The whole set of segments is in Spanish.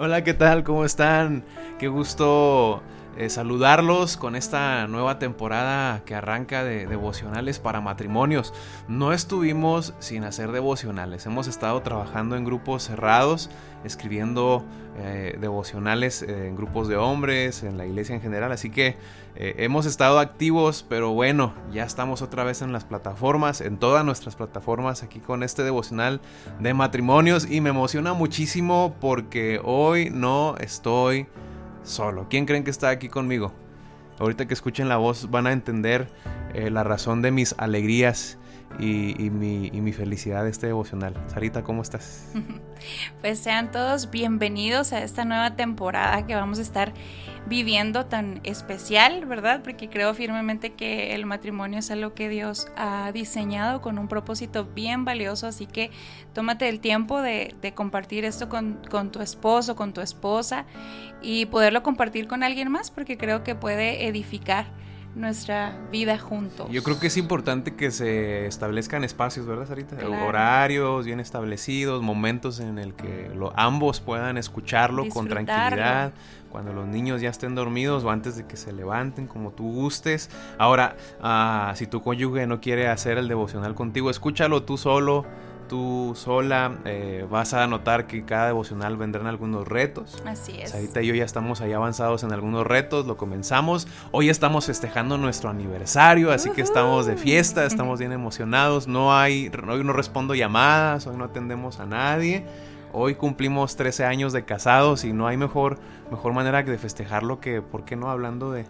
Hola, ¿qué tal? ¿Cómo están? Qué gusto eh, saludarlos con esta nueva temporada que arranca de devocionales para matrimonios. No estuvimos sin hacer devocionales, hemos estado trabajando en grupos cerrados, escribiendo eh, devocionales eh, en grupos de hombres, en la iglesia en general, así que hemos estado activos, pero bueno, ya estamos otra vez en las plataformas, en todas nuestras plataformas, aquí con este devocional de matrimonios. Y me emociona muchísimo porque hoy no estoy solo. ¿Quién creen que está aquí conmigo? Ahorita que escuchen la voz van a entender eh, la razón de mis alegrías y, mi, felicidad de este devocional. Sarita, ¿cómo estás? Pues sean todos bienvenidos a esta nueva temporada que vamos a estar viviendo tan especial, ¿verdad? Porque creo firmemente que el matrimonio es algo que Dios ha diseñado con un propósito bien valioso, así que tómate el tiempo de, compartir esto con, con tu esposo, con tu esposa y poderlo compartir con alguien más, porque creo que puede edificar nuestra vida juntos. Yo creo que es importante que se establezcan espacios, ¿verdad, Sarita? Horarios bien establecidos, momentos en el que ambos puedan escucharlo con tranquilidad, cuando los niños ya estén dormidos o antes de que se levanten, como tú gustes. Ahora, ah, si tu cónyuge no quiere hacer el devocional contigo, escúchalo tú solo tú sola eh, vas a notar que cada devocional vendrán algunos retos. Así es. Ahorita yo ya estamos ahí avanzados en algunos retos, lo comenzamos. Hoy estamos festejando nuestro aniversario, así que estamos de fiesta, estamos bien emocionados. No hay, hoy no respondo llamadas, hoy no atendemos a nadie. Hoy cumplimos 13 años de casados y no hay mejor, mejor manera que de festejarlo que, ¿por qué no? Hablando de,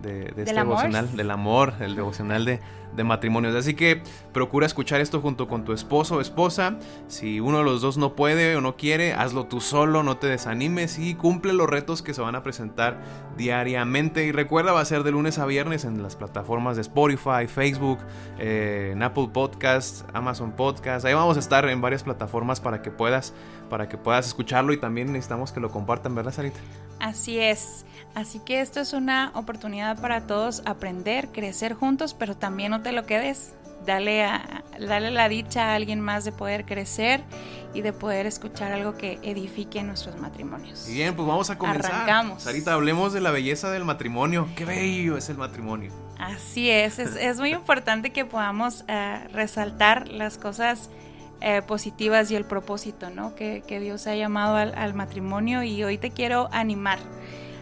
de, este devocional, del amor, el devocional de, de matrimonios. Así que procura escuchar esto junto con tu esposo o esposa. Si uno de los dos no puede o no quiere, hazlo tú solo, no te desanimes y cumple los retos que se van a presentar diariamente. Y recuerda, va a ser de lunes a viernes en las plataformas de Spotify, Facebook, eh, en Apple Podcasts, Amazon Podcasts. Ahí vamos a estar en varias plataformas para que puedas, para que puedas escucharlo y también necesitamos que lo compartan, ¿verdad, Sarita? Así es. Así que esto es una oportunidad para todos aprender, crecer juntos, pero también te lo quedes. Dale, a, dale la dicha a alguien más de poder crecer y de poder escuchar algo que edifique nuestros matrimonios. Bien, pues vamos a comenzar. Arrancamos. Sarita, hablemos de la belleza del matrimonio. Qué bello es el matrimonio. Así es, es, muy importante que podamos eh, resaltar las cosas eh, positivas y el propósito ¿no? que, Dios ha llamado al, matrimonio y hoy te quiero animar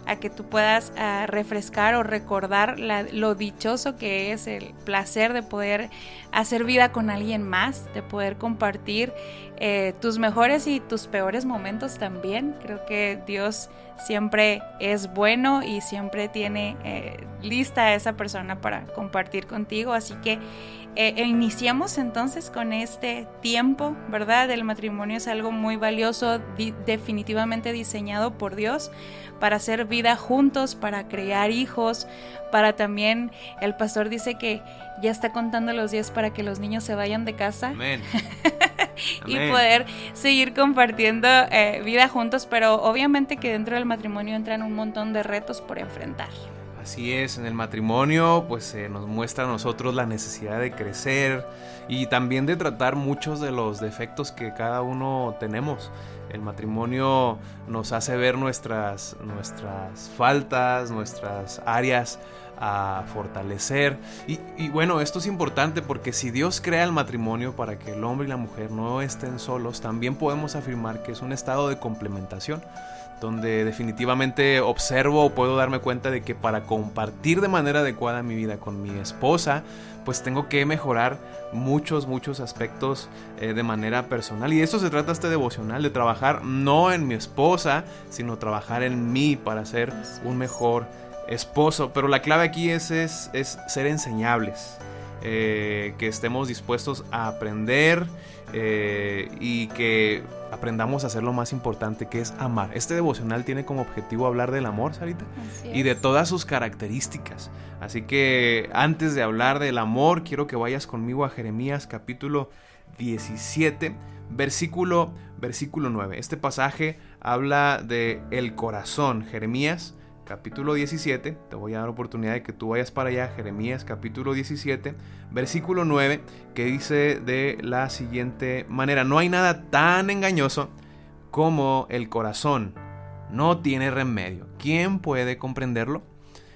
a que tú puedas ah, refrescar o recordar lo dichoso que es el placer de poder hacer vida con alguien más, de poder compartir eh, tus mejores y tus peores momentos también. Creo que Dios siempre es bueno y siempre tiene eh, lista a esa persona para compartir contigo. Así que eh, iniciamos entonces con este tiempo, ¿verdad? El matrimonio es algo muy valioso, definitivamente diseñado por Dios para hacer vida juntos, para crear hijos, para también, el pastor dice que ya está contando los días para que los niños se vayan de casa. Amén. y poder seguir compartiendo eh, vida juntos, pero obviamente que dentro del matrimonio entran un montón de retos por enfrentar. Así es, en el matrimonio pues se nos muestra a nosotros la necesidad de crecer y también de tratar muchos de los defectos que cada uno tenemos. El matrimonio nos hace ver nuestras, nuestras faltas, nuestras áreas a fortalecer. Y, y, bueno, esto es importante porque si Dios crea el matrimonio para que el hombre y la mujer no estén solos, también podemos afirmar que es un estado de complementación donde definitivamente observo o puedo darme cuenta de que para compartir de manera adecuada mi vida con mi esposa, pues tengo que mejorar muchos, muchos aspectos eh, de manera personal. Y de eso se trata este devocional, de trabajar no en mi esposa, sino trabajar en mí para ser un mejor esposo. Pero la clave aquí es, es, ser enseñables, eh, que estemos dispuestos a aprender eh, y que aprendamos a hacer lo más importante que es amar. Este devocional tiene como objetivo hablar del amor, Sarita, y de todas sus características. Así que antes de hablar del amor, quiero que vayas conmigo a Jeremías capítulo 17, versículo versículo 9. Este pasaje habla de el corazón. Jeremías capítulo 17, te voy a dar oportunidad de que tú vayas para allá, Jeremías capítulo 17, versículo 9, que dice de la siguiente manera, no hay nada tan engañoso como el corazón, no tiene remedio. ¿Quién puede comprenderlo?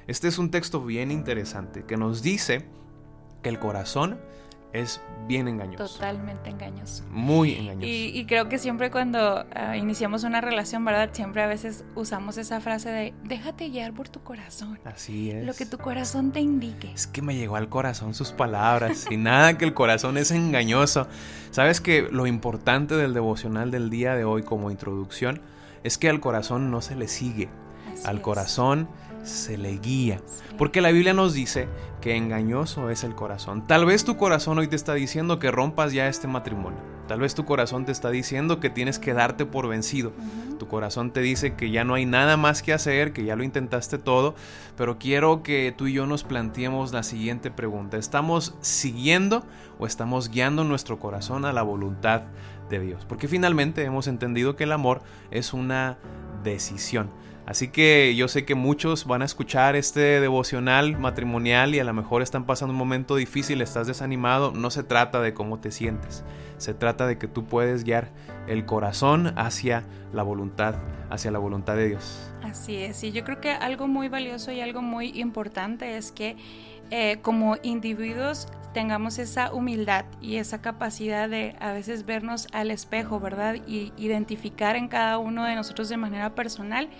Este es un texto bien interesante que nos dice que el corazón es bien engañoso. Totalmente engañoso. Muy engañoso. Y, creo que siempre cuando ah, iniciamos una relación, ¿verdad? Siempre a veces usamos esa frase de déjate guiar por tu corazón. Así es. Lo que tu corazón te indique. Es que me llegó al corazón sus palabras y nada que el corazón es engañoso. Sabes que lo importante del devocional del día de hoy como introducción es que al corazón no se le sigue. Al corazón se le guía. Porque la Biblia nos dice que engañoso es el corazón. Tal vez tu corazón hoy te está diciendo que rompas ya este matrimonio. Tal vez tu corazón te está diciendo que tienes que darte por vencido. Tu corazón te dice que ya no hay nada más que hacer, que ya lo intentaste todo. Pero quiero que tú y yo nos planteemos la siguiente pregunta. ¿Estamos siguiendo o estamos guiando nuestro corazón a la voluntad de Dios? Porque finalmente hemos entendido que el amor es una decisión. Así que yo sé que muchos van a escuchar este devocional matrimonial y a lo mejor están pasando un momento difícil, estás desanimado. No se trata de cómo te sientes, se trata de que tú puedes guiar el corazón hacia la voluntad, hacia la voluntad de Dios. Así es, y yo creo que algo muy valioso y algo muy importante es que eh, como individuos tengamos esa humildad y esa capacidad de a veces vernos al espejo, ¿verdad? Y identificar en cada uno de nosotros de manera personal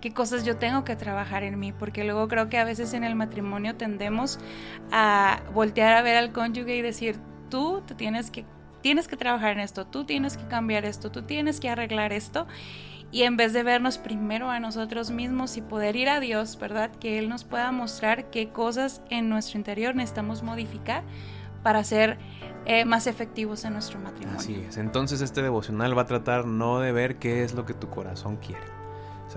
qué cosas yo tengo que trabajar en mí, porque luego creo que a veces en el matrimonio tendemos a voltear a ver al cónyuge y decir, tú te tienes que, tienes que trabajar en esto, tú tienes que cambiar esto, tú tienes que arreglar esto. Y en vez de vernos primero a nosotros mismos y poder ir a Dios, ¿verdad? Que Él nos pueda mostrar qué cosas en nuestro interior necesitamos modificar para ser eh, más efectivos en nuestro matrimonio. Así es. Entonces este devocional va a tratar no de ver qué es lo que tu corazón quiere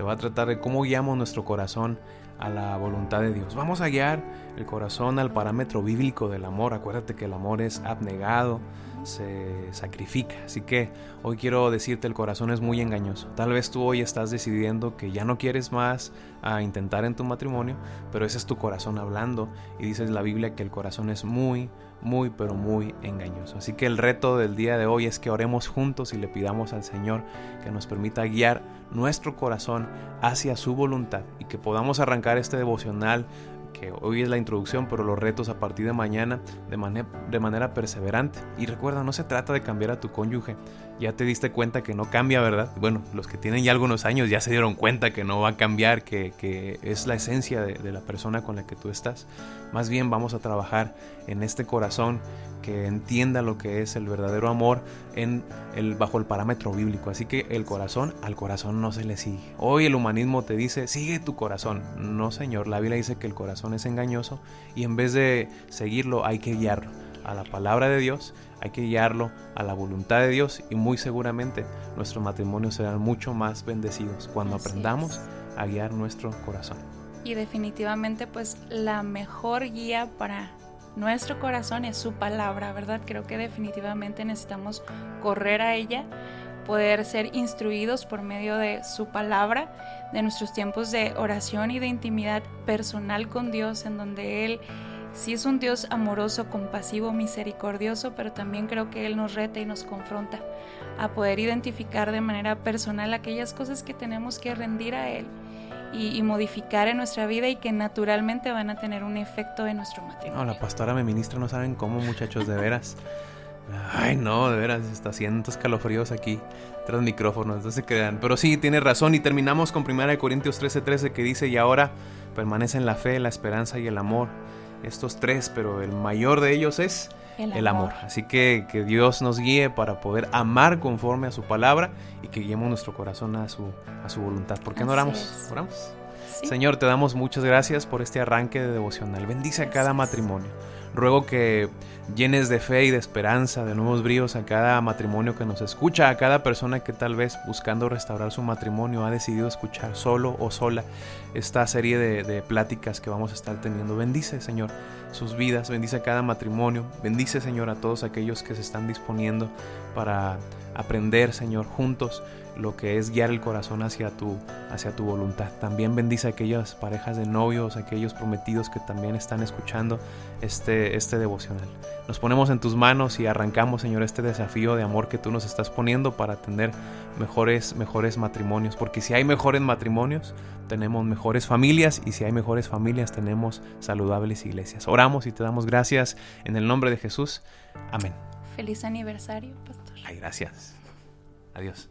se va a tratar de cómo guiamos nuestro corazón a la voluntad de Dios. Vamos a guiar el corazón al parámetro bíblico del amor. Acuérdate que el amor es abnegado, se sacrifica. Así que hoy quiero decirte, el corazón es muy engañoso. Tal vez tú hoy estás decidiendo que ya no quieres más a intentar en tu matrimonio, pero ese es tu corazón hablando y dices la Biblia que el corazón es muy, muy, pero muy engañoso. Así que el reto del día de hoy es que oremos juntos y le pidamos al Señor que nos permita guiar nuestro corazón hacia su voluntad y que podamos arrancar este devocional que hoy es la introducción, pero los retos a partir de mañana de, de manera perseverante. Y recuerda, no se trata de cambiar a tu cónyuge. Ya te diste cuenta que no cambia, ¿verdad? Bueno, los que tienen ya algunos años ya se dieron cuenta que no va a cambiar, que, que es la esencia de, de la persona con la que tú estás. Más bien vamos a trabajar en este corazón que entienda lo que es el verdadero amor en el, bajo el parámetro bíblico. Así que el corazón al corazón no se le sigue. Hoy el humanismo te dice, sigue tu corazón. No, Señor, la Biblia dice que el corazón es engañoso y en vez de seguirlo hay que guiarlo a la palabra de Dios, hay que guiarlo a la voluntad de Dios y muy seguramente nuestros matrimonios serán mucho más bendecidos cuando aprendamos a guiar nuestro corazón. Y definitivamente pues la mejor guía para nuestro corazón es su palabra, ¿verdad? Creo que definitivamente necesitamos correr a ella, poder ser instruidos por medio de su palabra, de nuestros tiempos de oración y de intimidad personal con Dios, en donde Él sí es un Dios amoroso, compasivo, misericordioso, pero también creo que Él nos reta y nos confronta a poder identificar de manera personal aquellas cosas que tenemos que rendir a Él y, modificar en nuestra vida y que naturalmente van a tener un efecto en nuestro matrimonio. No, la pastora me ministra, no saben cómo, muchachos, de veras. Ay, no, de veras, está haciendo escalofríos aquí tras micrófonos, no se crean. Pero sí, tiene razón. Y terminamos con 1 Corintios 13:13 13, que dice: Y ahora permanecen la fe, la esperanza y el amor. Estos tres, pero el mayor de ellos es el, amor. Así que que Dios nos guíe para poder amar conforme a su palabra y que guiemos nuestro corazón a su, a su voluntad. ¿Por qué no oramos? ¿Oramos? Señor, te damos muchas gracias por este arranque de devocional. Bendice a cada matrimonio. Ruego que llenes de fe y de esperanza, de nuevos bríos a cada matrimonio que nos escucha, a cada persona que tal vez buscando restaurar su matrimonio ha decidido escuchar solo o sola esta serie de, pláticas que vamos a estar teniendo. Bendice, Señor, sus vidas, bendice a cada matrimonio, bendice, Señor, a todos aquellos que se están disponiendo para aprender, Señor, juntos lo que es guiar el corazón hacia tu, hacia tu voluntad. También bendice a aquellas parejas de novios, aquellos prometidos que también están escuchando este este, este devocional. Nos ponemos en tus manos y arrancamos, Señor, este desafío de amor que tú nos estás poniendo para tener mejores, mejores matrimonios. Porque si hay mejores matrimonios, tenemos mejores familias y si hay mejores familias, tenemos saludables iglesias. Oramos y te damos gracias en el nombre de Jesús. Amén. Feliz aniversario, pastor. Ay, gracias. Adiós.